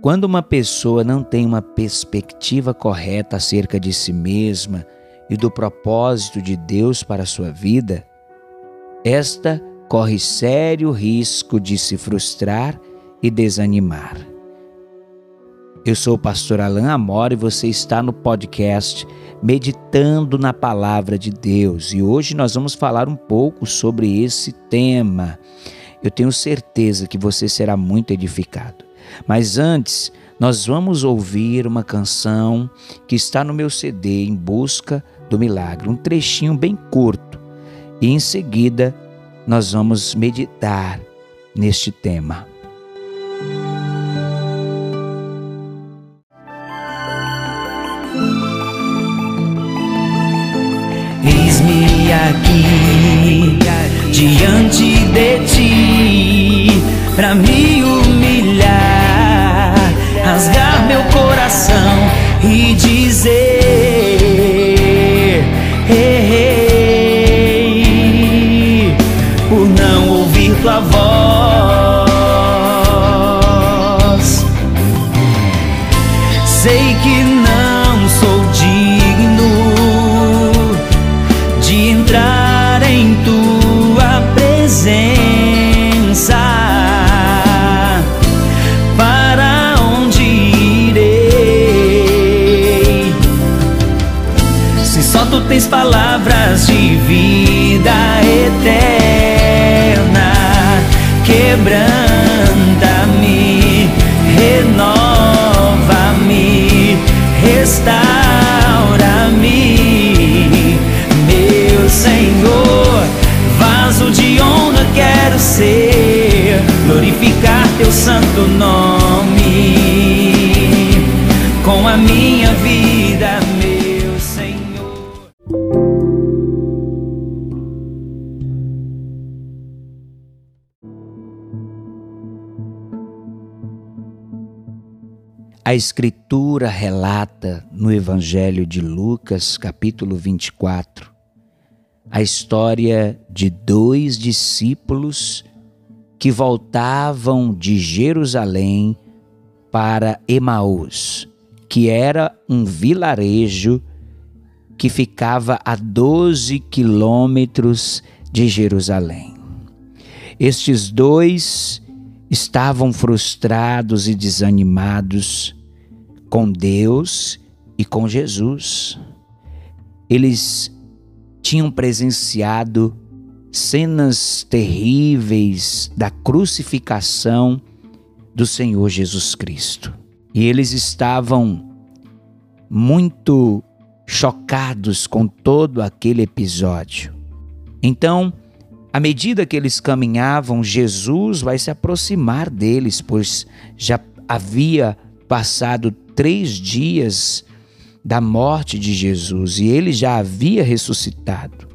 Quando uma pessoa não tem uma perspectiva correta acerca de si mesma e do propósito de Deus para a sua vida, esta corre sério risco de se frustrar e desanimar. Eu sou o pastor Alain Amor e você está no podcast Meditando na Palavra de Deus e hoje nós vamos falar um pouco sobre esse tema. Eu tenho certeza que você será muito edificado. Mas antes, nós vamos ouvir uma canção que está no meu CD Em Busca do Milagre, um trechinho bem curto. E em seguida, nós vamos meditar neste tema. Eis-me aqui diante de ti para me palavras de vida A Escritura relata no Evangelho de Lucas, capítulo 24, a história de dois discípulos que voltavam de Jerusalém para Emaús, que era um vilarejo que ficava a 12 quilômetros de Jerusalém. Estes dois estavam frustrados e desanimados com Deus e com Jesus. Eles tinham presenciado cenas terríveis da crucificação do Senhor Jesus Cristo. E eles estavam muito chocados com todo aquele episódio. Então, à medida que eles caminhavam, Jesus vai se aproximar deles, pois já havia passado três dias da morte de Jesus e ele já havia ressuscitado.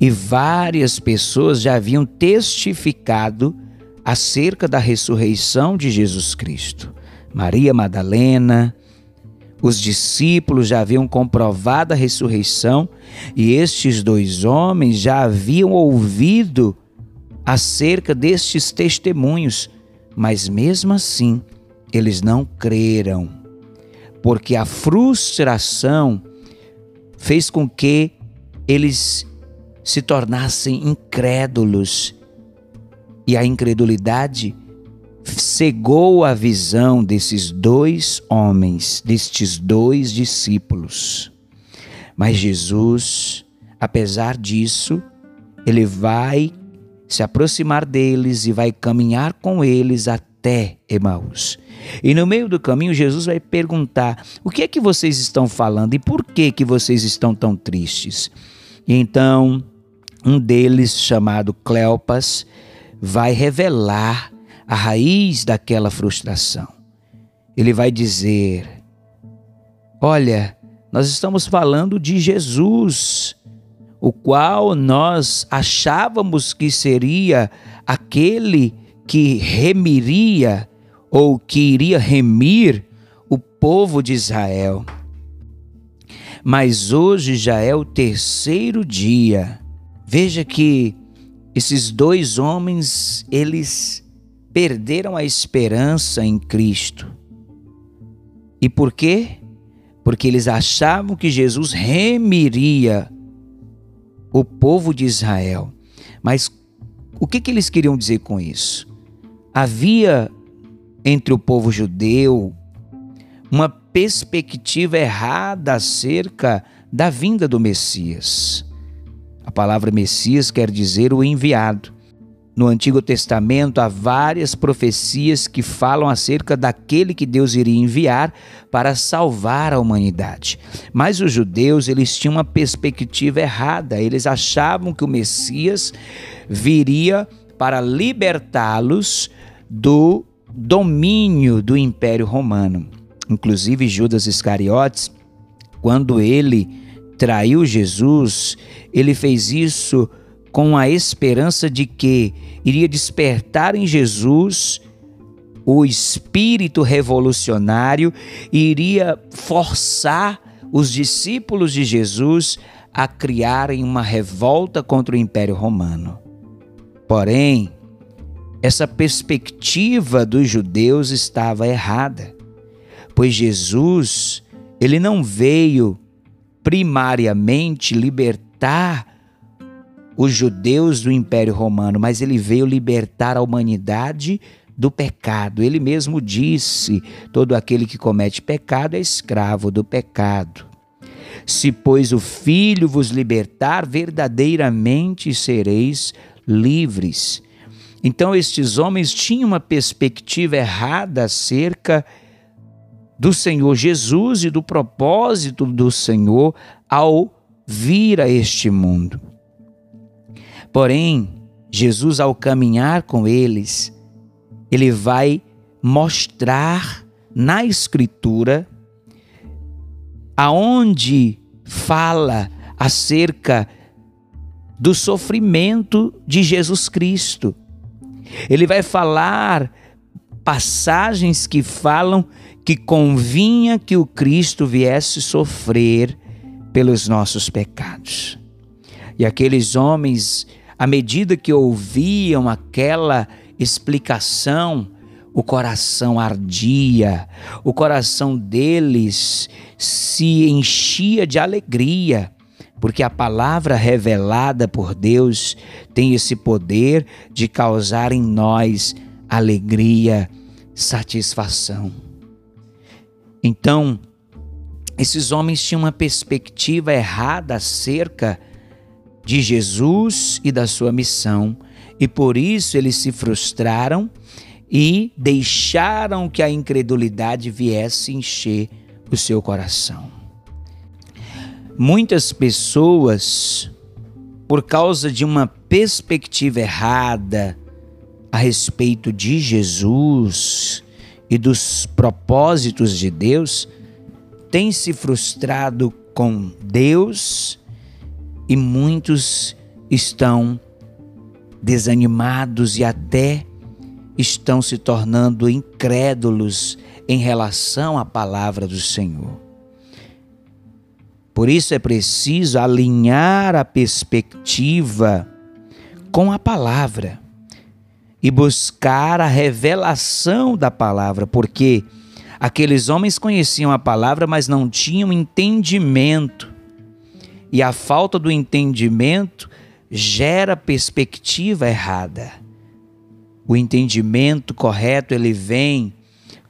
E várias pessoas já haviam testificado acerca da ressurreição de Jesus Cristo. Maria Madalena, os discípulos já haviam comprovado a ressurreição e estes dois homens já haviam ouvido acerca destes testemunhos, mas mesmo assim eles não creram, porque a frustração fez com que eles se tornassem incrédulos e a incredulidade cegou a visão desses dois homens, destes dois discípulos. Mas Jesus, apesar disso, ele vai se aproximar deles e vai caminhar com eles até Emaús. E no meio do caminho Jesus vai perguntar: "O que é que vocês estão falando e por que que vocês estão tão tristes?" E então, um deles, chamado Cleopas, vai revelar a raiz daquela frustração. Ele vai dizer: Olha, nós estamos falando de Jesus, o qual nós achávamos que seria aquele que remiria ou que iria remir o povo de Israel. Mas hoje já é o terceiro dia. Veja que esses dois homens, eles perderam a esperança em Cristo. E por quê? Porque eles achavam que Jesus remiria o povo de Israel. Mas o que, que eles queriam dizer com isso? Havia entre o povo judeu uma perspectiva errada acerca da vinda do Messias. A palavra Messias quer dizer o enviado. No Antigo Testamento há várias profecias que falam acerca daquele que Deus iria enviar para salvar a humanidade. Mas os judeus, eles tinham uma perspectiva errada. Eles achavam que o Messias viria para libertá-los do domínio do Império Romano. Inclusive Judas Iscariotes, quando ele traiu Jesus, ele fez isso com a esperança de que iria despertar em Jesus o espírito revolucionário e iria forçar os discípulos de Jesus a criarem uma revolta contra o Império Romano. Porém, essa perspectiva dos judeus estava errada, pois Jesus, ele não veio primariamente libertar os judeus do Império Romano, mas ele veio libertar a humanidade do pecado. Ele mesmo disse: todo aquele que comete pecado é escravo do pecado. Se, pois, o Filho vos libertar, verdadeiramente sereis livres. Então, estes homens tinham uma perspectiva errada acerca do Senhor Jesus e do propósito do Senhor ao vir a este mundo. Porém, Jesus, ao caminhar com eles, ele vai mostrar na Escritura aonde fala acerca do sofrimento de Jesus Cristo. Ele vai falar passagens que falam que convinha que o Cristo viesse sofrer pelos nossos pecados. E aqueles homens à medida que ouviam aquela explicação, o coração ardia, o coração deles se enchia de alegria, porque a palavra revelada por Deus tem esse poder de causar em nós alegria, satisfação. Então, esses homens tinham uma perspectiva errada acerca de Jesus e da sua missão, e por isso eles se frustraram e deixaram que a incredulidade viesse encher o seu coração. Muitas pessoas, por causa de uma perspectiva errada a respeito de Jesus e dos propósitos de Deus, têm se frustrado com Deus e muitos estão desanimados e até estão se tornando incrédulos em relação à palavra do Senhor. Por isso é preciso alinhar a perspectiva com a palavra e buscar a revelação da palavra, porque aqueles homens conheciam a palavra, mas não tinham entendimento e a falta do entendimento gera perspectiva errada. O entendimento correto ele vem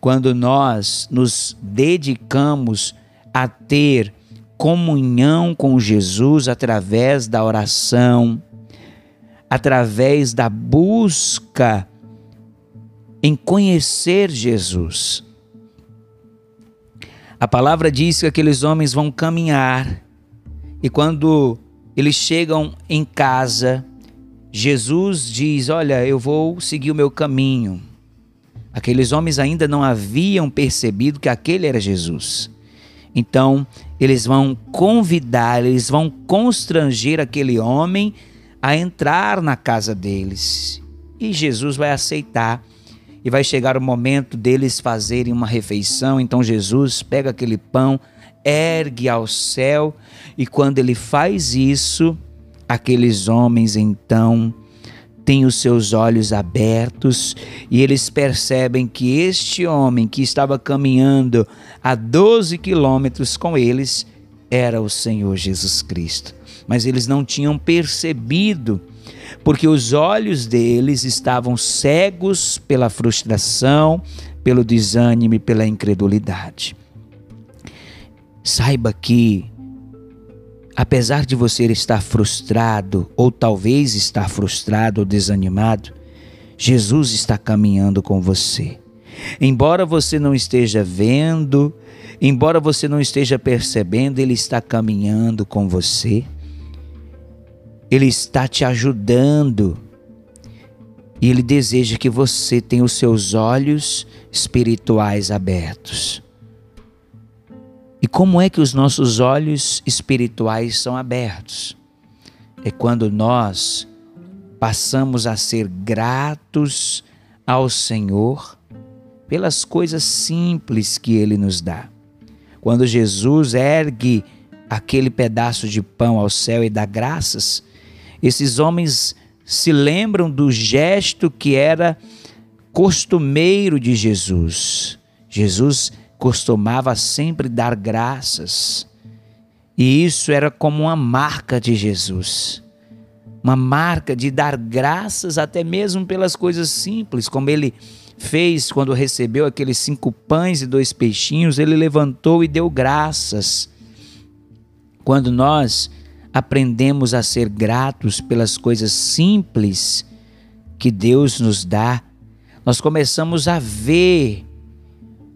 quando nós nos dedicamos a ter comunhão com Jesus através da oração, através da busca em conhecer Jesus. A palavra diz que aqueles homens vão caminhar e quando eles chegam em casa, Jesus diz: Olha, eu vou seguir o meu caminho. Aqueles homens ainda não haviam percebido que aquele era Jesus. Então, eles vão convidar, eles vão constranger aquele homem a entrar na casa deles. E Jesus vai aceitar. E vai chegar o momento deles fazerem uma refeição. Então, Jesus pega aquele pão, ergue ao céu, e quando ele faz isso, aqueles homens então têm os seus olhos abertos e eles percebem que este homem que estava caminhando a 12 quilômetros com eles era o Senhor Jesus Cristo. Mas eles não tinham percebido, porque os olhos deles estavam cegos pela frustração, pelo desânimo e pela incredulidade. Saiba que apesar de você estar frustrado, ou talvez estar frustrado ou desanimado, Jesus está caminhando com você. Embora você não esteja vendo, embora você não esteja percebendo, Ele está caminhando com você. Ele está te ajudando. E Ele deseja que você tenha os seus olhos espirituais abertos. E como é que os nossos olhos espirituais são abertos? É quando nós passamos a ser gratos ao Senhor pelas coisas simples que Ele nos dá. Quando Jesus ergue aquele pedaço de pão ao céu e dá graças, esses homens se lembram do gesto que era costumeiro de Jesus. Jesus costumava sempre dar graças. E isso era como uma marca de Jesus. Uma marca de dar graças até mesmo pelas coisas simples, como ele fez quando recebeu aqueles cinco pães e dois peixinhos, ele levantou e deu graças. Quando nós aprendemos a ser gratos pelas coisas simples que Deus nos dá, nós começamos a ver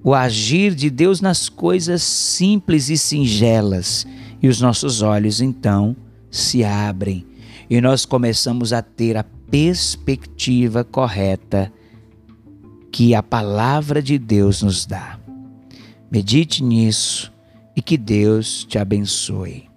o agir de Deus nas coisas simples e singelas. E os nossos olhos então se abrem e nós começamos a ter a perspectiva correta que a palavra de Deus nos dá. Medite nisso e que Deus te abençoe.